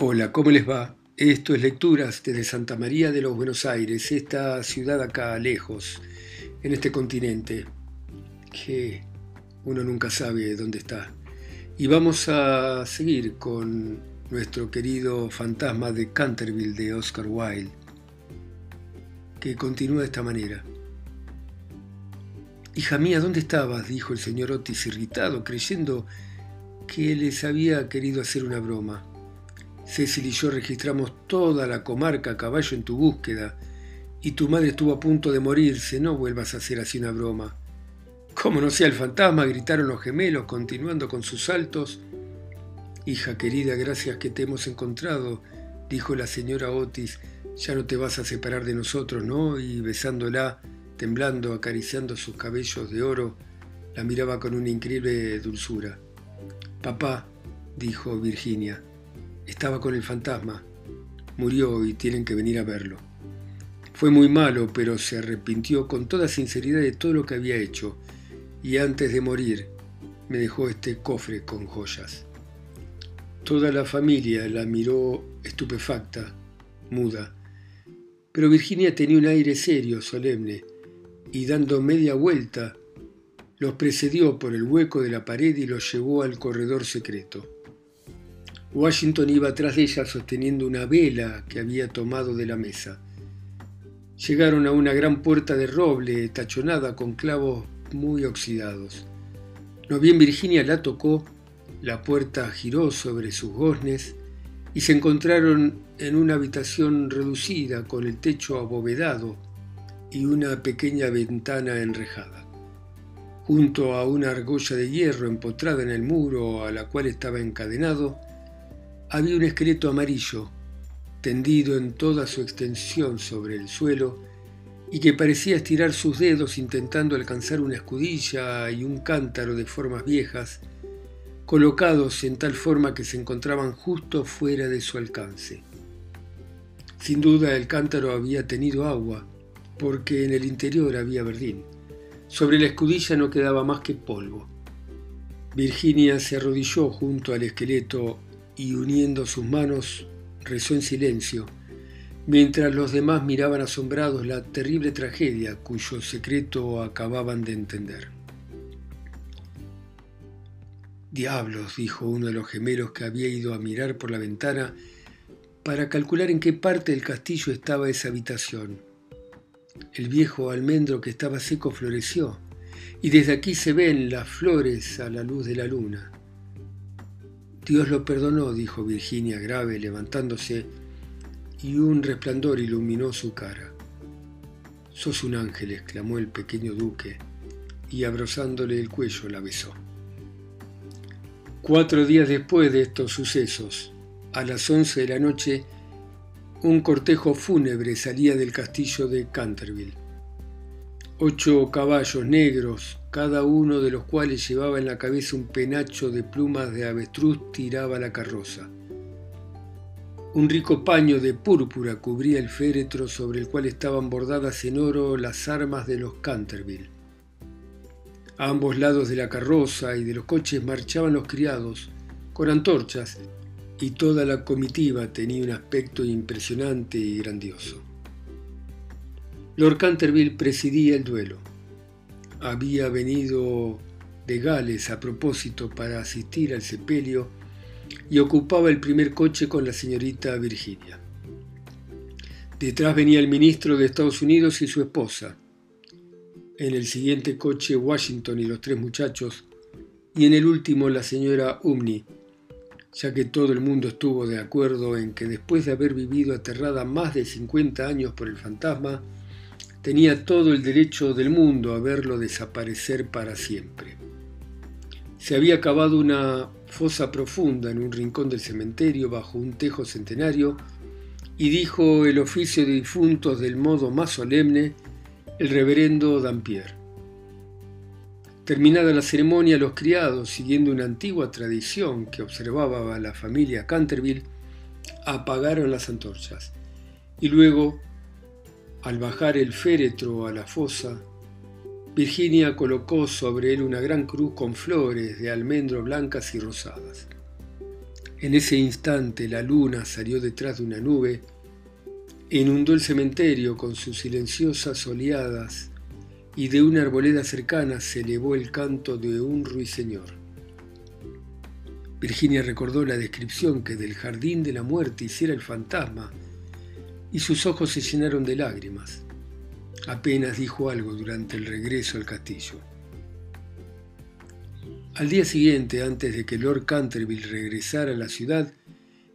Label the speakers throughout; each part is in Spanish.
Speaker 1: Hola, ¿cómo les va? Esto es Lecturas desde Santa María de los Buenos Aires, esta ciudad acá lejos, en este continente, que uno nunca sabe dónde está. Y vamos a seguir con nuestro querido fantasma de Canterville de Oscar Wilde, que continúa de esta manera. Hija mía, ¿dónde estabas? dijo el señor Otis irritado, creyendo que les había querido hacer una broma. Cecil y yo registramos toda la comarca a caballo en tu búsqueda, y tu madre estuvo a punto de morirse, no vuelvas a hacer así una broma. Como no sea el fantasma, gritaron los gemelos, continuando con sus saltos. Hija querida, gracias que te hemos encontrado, dijo la señora Otis, ya no te vas a separar de nosotros, ¿no? Y besándola, temblando, acariciando sus cabellos de oro, la miraba con una increíble dulzura. Papá, dijo Virginia, estaba con el fantasma. Murió y tienen que venir a verlo. Fue muy malo, pero se arrepintió con toda sinceridad de todo lo que había hecho, y antes de morir me dejó este cofre con joyas. Toda la familia la miró estupefacta, muda, pero Virginia tenía un aire serio, solemne, y dando media vuelta, los precedió por el hueco de la pared y los llevó al corredor secreto. Washington iba atrás de ella sosteniendo una vela que había tomado de la mesa. Llegaron a una gran puerta de roble tachonada con clavos muy oxidados. No bien Virginia la tocó, la puerta giró sobre sus goznes y se encontraron en una habitación reducida con el techo abovedado y una pequeña ventana enrejada. Junto a una argolla de hierro empotrada en el muro a la cual estaba encadenado, había un esqueleto amarillo, tendido en toda su extensión sobre el suelo, y que parecía estirar sus dedos intentando alcanzar una escudilla y un cántaro de formas viejas, colocados en tal forma que se encontraban justo fuera de su alcance. Sin duda el cántaro había tenido agua, porque en el interior había verdín. Sobre la escudilla no quedaba más que polvo. Virginia se arrodilló junto al esqueleto y uniendo sus manos rezó en silencio, mientras los demás miraban asombrados la terrible tragedia cuyo secreto acababan de entender. Diablos, dijo uno de los gemelos que había ido a mirar por la ventana para calcular en qué parte del castillo estaba esa habitación. El viejo almendro que estaba seco floreció, y desde aquí se ven las flores a la luz de la luna. Dios lo perdonó, dijo Virginia grave, levantándose, y un resplandor iluminó su cara. Sos un ángel, exclamó el pequeño duque, y abrazándole el cuello la besó. Cuatro días después de estos sucesos, a las once de la noche, un cortejo fúnebre salía del castillo de Canterville. Ocho caballos negros, cada uno de los cuales llevaba en la cabeza un penacho de plumas de avestruz, tiraba la carroza. Un rico paño de púrpura cubría el féretro sobre el cual estaban bordadas en oro las armas de los Canterville. A ambos lados de la carroza y de los coches marchaban los criados, con antorchas, y toda la comitiva tenía un aspecto impresionante y grandioso. Lord Canterville presidía el duelo. Había venido de Gales a propósito para asistir al sepelio y ocupaba el primer coche con la señorita Virginia. Detrás venía el ministro de Estados Unidos y su esposa. En el siguiente coche Washington y los tres muchachos, y en el último la señora Umney, ya que todo el mundo estuvo de acuerdo en que después de haber vivido aterrada más de 50 años por el fantasma, tenía todo el derecho del mundo a verlo desaparecer para siempre. Se había cavado una fosa profunda en un rincón del cementerio bajo un tejo centenario y dijo el oficio de difuntos del modo más solemne el reverendo Dampier. Terminada la ceremonia, los criados, siguiendo una antigua tradición que observaba la familia Canterville, apagaron las antorchas y luego al bajar el féretro a la fosa, Virginia colocó sobre él una gran cruz con flores de almendro blancas y rosadas. En ese instante la luna salió detrás de una nube inundó el cementerio con sus silenciosas oleadas y de una arboleda cercana se elevó el canto de un ruiseñor. Virginia recordó la descripción que del jardín de la muerte hiciera el fantasma y sus ojos se llenaron de lágrimas. Apenas dijo algo durante el regreso al castillo. Al día siguiente, antes de que Lord Canterville regresara a la ciudad,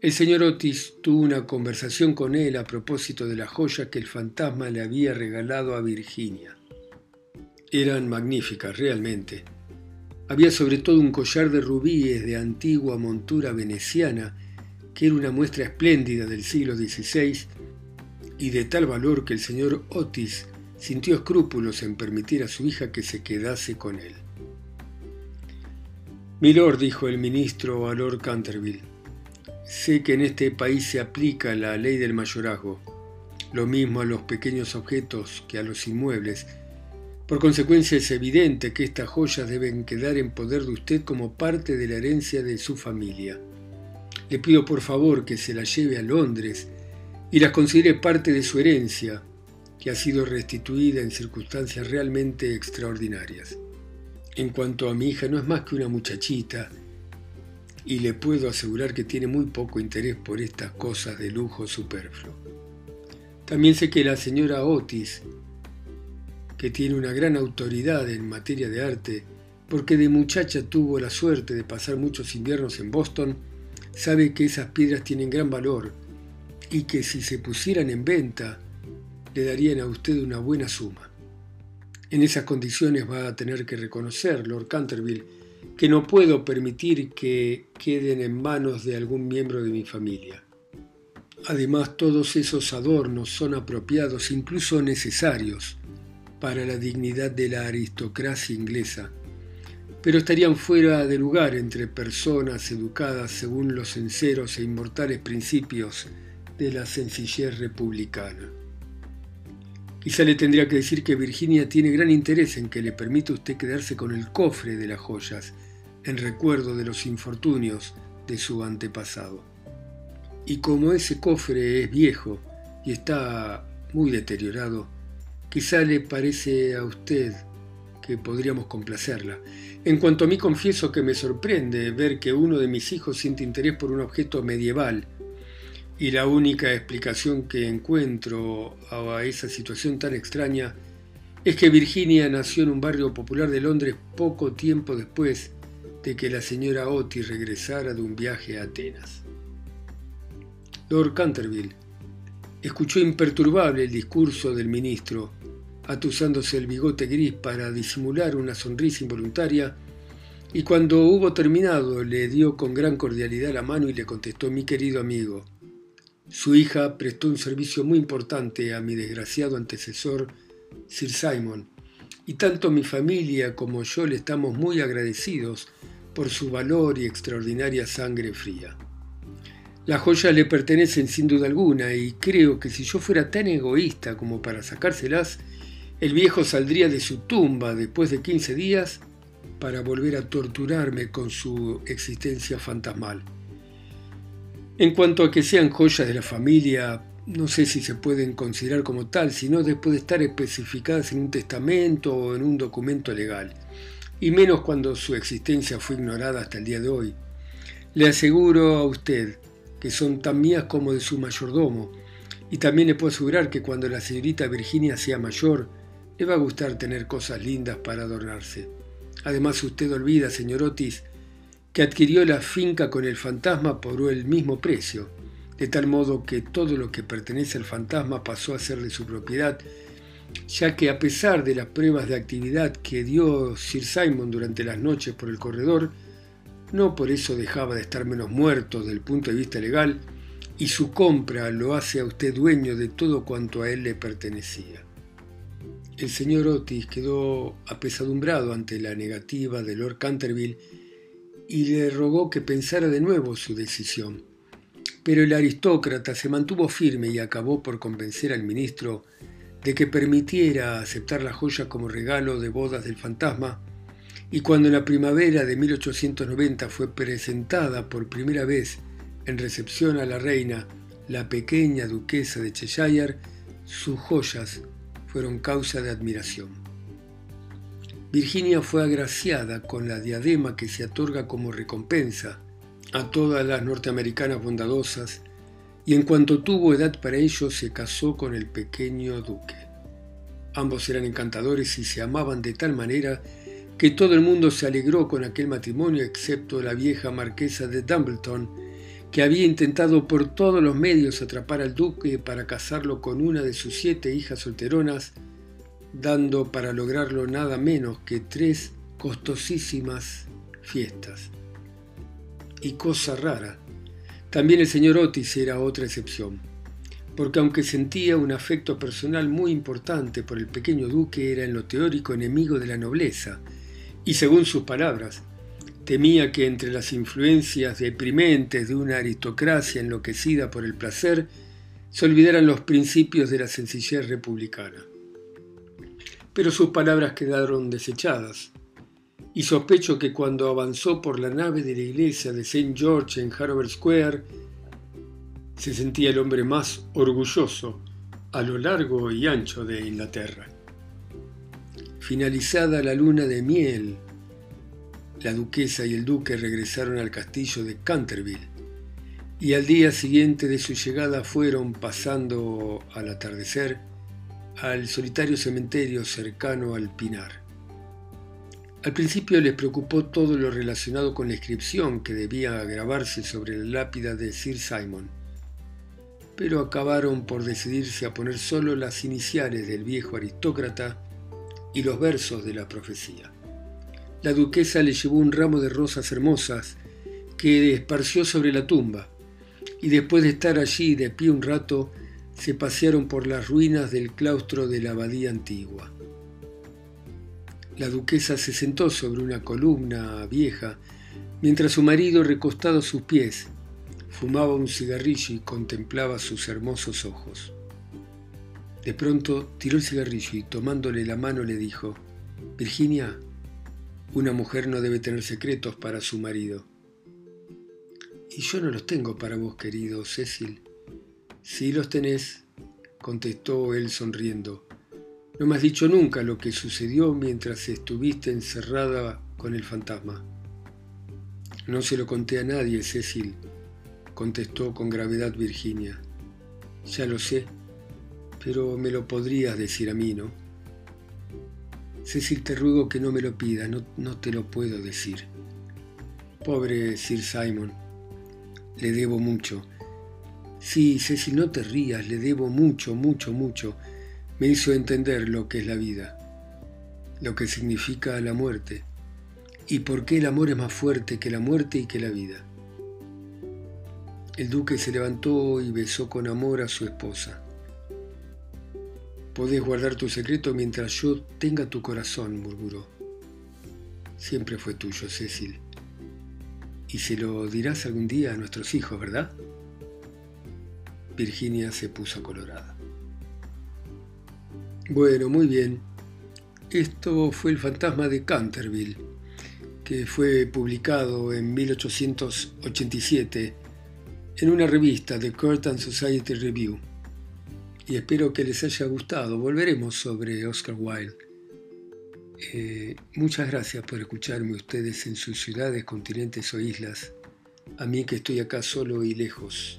Speaker 1: el señor Otis tuvo una conversación con él a propósito de la joya que el fantasma le había regalado a Virginia. Eran magníficas, realmente. Había sobre todo un collar de rubíes de antigua montura veneciana, que era una muestra espléndida del siglo XVI y de tal valor que el señor Otis sintió escrúpulos en permitir a su hija que se quedase con él. Milord, dijo el ministro a Lord Canterville, sé que en este país se aplica la ley del mayorazgo, lo mismo a los pequeños objetos que a los inmuebles. Por consecuencia es evidente que estas joyas deben quedar en poder de usted como parte de la herencia de su familia. Le pido por favor que se las lleve a Londres y las considere parte de su herencia, que ha sido restituida en circunstancias realmente extraordinarias. En cuanto a mi hija, no es más que una muchachita, y le puedo asegurar que tiene muy poco interés por estas cosas de lujo superfluo. También sé que la señora Otis, que tiene una gran autoridad en materia de arte, porque de muchacha tuvo la suerte de pasar muchos inviernos en Boston, sabe que esas piedras tienen gran valor y que si se pusieran en venta le darían a usted una buena suma. En esas condiciones va a tener que reconocer, Lord Canterville, que no puedo permitir que queden en manos de algún miembro de mi familia. Además, todos esos adornos son apropiados, incluso necesarios, para la dignidad de la aristocracia inglesa, pero estarían fuera de lugar entre personas educadas según los sinceros e inmortales principios de la sencillez republicana. Quizá le tendría que decir que Virginia tiene gran interés en que le permita usted quedarse con el cofre de las joyas, en recuerdo de los infortunios de su antepasado. Y como ese cofre es viejo y está muy deteriorado, quizá le parece a usted que podríamos complacerla. En cuanto a mí confieso que me sorprende ver que uno de mis hijos siente interés por un objeto medieval y la única explicación que encuentro a esa situación tan extraña es que Virginia nació en un barrio popular de Londres poco tiempo después de que la señora Otis regresara de un viaje a Atenas. Lord Canterville escuchó imperturbable el discurso del ministro, atusándose el bigote gris para disimular una sonrisa involuntaria, y cuando hubo terminado le dio con gran cordialidad la mano y le contestó mi querido amigo, su hija prestó un servicio muy importante a mi desgraciado antecesor, Sir Simon, y tanto mi familia como yo le estamos muy agradecidos por su valor y extraordinaria sangre fría. Las joyas le pertenecen sin duda alguna y creo que si yo fuera tan egoísta como para sacárselas, el viejo saldría de su tumba después de 15 días para volver a torturarme con su existencia fantasmal. En cuanto a que sean joyas de la familia, no sé si se pueden considerar como tal, sino después de estar especificadas en un testamento o en un documento legal, y menos cuando su existencia fue ignorada hasta el día de hoy. Le aseguro a usted que son tan mías como de su mayordomo, y también le puedo asegurar que cuando la señorita Virginia sea mayor, le va a gustar tener cosas lindas para adornarse. Además, usted olvida, señor Otis, que adquirió la finca con el fantasma por el mismo precio, de tal modo que todo lo que pertenece al fantasma pasó a ser de su propiedad, ya que a pesar de las pruebas de actividad que dio Sir Simon durante las noches por el corredor, no por eso dejaba de estar menos muerto desde el punto de vista legal, y su compra lo hace a usted dueño de todo cuanto a él le pertenecía. El señor Otis quedó apesadumbrado ante la negativa de Lord Canterville y le rogó que pensara de nuevo su decisión. Pero el aristócrata se mantuvo firme y acabó por convencer al ministro de que permitiera aceptar la joya como regalo de bodas del fantasma, y cuando en la primavera de 1890 fue presentada por primera vez en recepción a la reina, la pequeña duquesa de Cheshire, sus joyas fueron causa de admiración. Virginia fue agraciada con la diadema que se otorga como recompensa a todas las norteamericanas bondadosas y en cuanto tuvo edad para ello se casó con el pequeño duque. Ambos eran encantadores y se amaban de tal manera que todo el mundo se alegró con aquel matrimonio excepto la vieja marquesa de Dumbleton, que había intentado por todos los medios atrapar al duque para casarlo con una de sus siete hijas solteronas, dando para lograrlo nada menos que tres costosísimas fiestas. Y cosa rara, también el señor Otis era otra excepción, porque aunque sentía un afecto personal muy importante por el pequeño duque, era en lo teórico enemigo de la nobleza, y según sus palabras, temía que entre las influencias deprimentes de una aristocracia enloquecida por el placer, se olvidaran los principios de la sencillez republicana. Pero sus palabras quedaron desechadas, y sospecho que cuando avanzó por la nave de la iglesia de St. George en Hanover Square, se sentía el hombre más orgulloso a lo largo y ancho de Inglaterra. Finalizada la luna de miel, la duquesa y el duque regresaron al castillo de Canterville y al día siguiente de su llegada fueron pasando al atardecer al solitario cementerio cercano al Pinar. Al principio les preocupó todo lo relacionado con la inscripción que debía grabarse sobre la lápida de Sir Simon, pero acabaron por decidirse a poner solo las iniciales del viejo aristócrata y los versos de la profecía. La duquesa le llevó un ramo de rosas hermosas que esparció sobre la tumba, y después de estar allí de pie un rato, se pasearon por las ruinas del claustro de la abadía antigua. La duquesa se sentó sobre una columna vieja, mientras su marido, recostado a sus pies, fumaba un cigarrillo y contemplaba sus hermosos ojos. De pronto tiró el cigarrillo y tomándole la mano le dijo, Virginia, una mujer no debe tener secretos para su marido. Y yo no los tengo para vos, querido Cecil. Sí los tenés, contestó él sonriendo. No me has dicho nunca lo que sucedió mientras estuviste encerrada con el fantasma. No se lo conté a nadie, Cecil, contestó con gravedad Virginia. Ya lo sé, pero me lo podrías decir a mí, ¿no? Cecil, te ruego que no me lo pidas, no, no te lo puedo decir. Pobre Sir Simon, le debo mucho. Sí, Cecil, no te rías, le debo mucho, mucho, mucho me hizo entender lo que es la vida, lo que significa la muerte y por qué el amor es más fuerte que la muerte y que la vida. El duque se levantó y besó con amor a su esposa. Podés guardar tu secreto mientras yo tenga tu corazón, murmuró. Siempre fue tuyo, Cecil. Y se lo dirás algún día a nuestros hijos, ¿verdad? Virginia se puso colorada. Bueno, muy bien. Esto fue El fantasma de Canterville, que fue publicado en 1887 en una revista de Curtin Society Review. Y espero que les haya gustado. Volveremos sobre Oscar Wilde. Eh, muchas gracias por escucharme ustedes en sus ciudades, continentes o islas. A mí que estoy acá solo y lejos,